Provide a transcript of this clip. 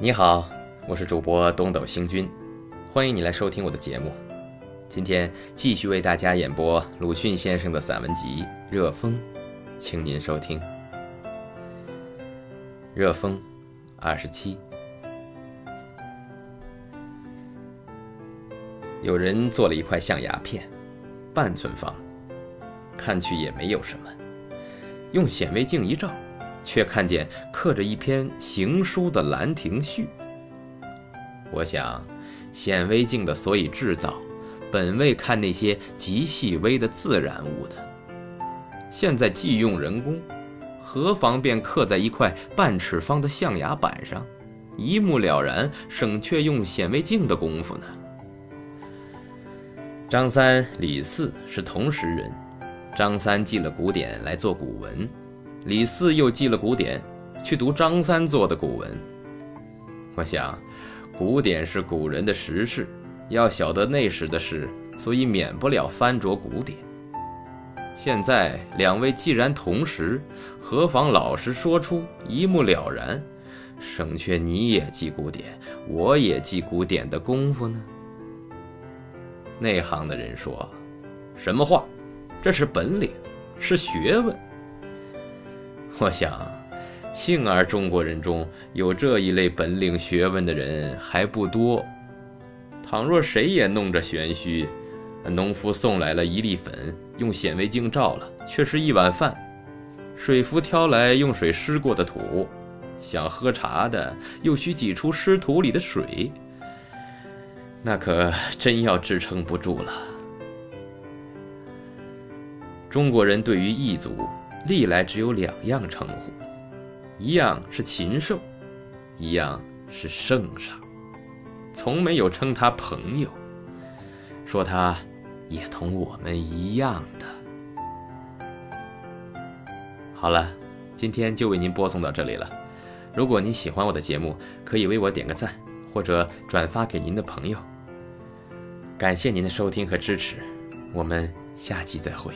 你好，我是主播东斗星君，欢迎你来收听我的节目。今天继续为大家演播鲁迅先生的散文集《热风》，请您收听《热风》二十七。有人做了一块象牙片，半寸方，看去也没有什么，用显微镜一照。却看见刻着一篇行书的《兰亭序》。我想，显微镜的所以制造，本为看那些极细微的自然物的。现在既用人工，何妨便刻在一块半尺方的象牙板上，一目了然，省却用显微镜的功夫呢？张三、李四是同时人，张三记了古典来做古文。李四又记了古典，去读张三做的古文。我想，古典是古人的实事，要晓得那时的事，所以免不了翻着古典。现在两位既然同时，何妨老实说出，一目了然，省却你也记古典，我也记古典的功夫呢？内行的人说：“什么话？这是本领，是学问。”我想，幸而中国人中有这一类本领学问的人还不多。倘若谁也弄着玄虚，农夫送来了一粒粉，用显微镜照了，却是一碗饭；水夫挑来用水湿过的土，想喝茶的又需挤出湿土里的水，那可真要支撑不住了。中国人对于异族。历来只有两样称呼，一样是禽兽，一样是圣上，从没有称他朋友，说他也同我们一样的。好了，今天就为您播送到这里了。如果您喜欢我的节目，可以为我点个赞，或者转发给您的朋友。感谢您的收听和支持，我们下期再会。